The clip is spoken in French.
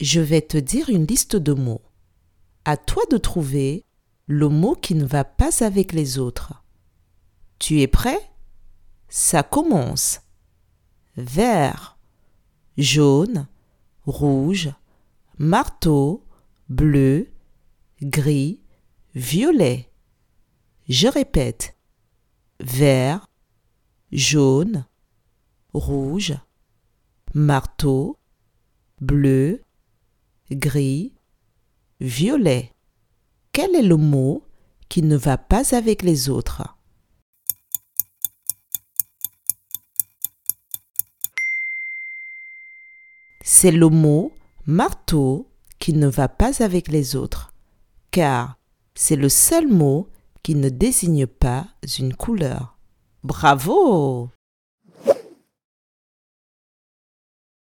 Je vais te dire une liste de mots. À toi de trouver le mot qui ne va pas avec les autres. Tu es prêt? Ça commence. Vert, jaune, rouge, marteau, bleu, gris, violet. Je répète. Vert, jaune, rouge, marteau, bleu, gris, violet. Quel est le mot qui ne va pas avec les autres? C'est le mot marteau qui ne va pas avec les autres, car c'est le seul mot qui ne désigne pas une couleur. Bravo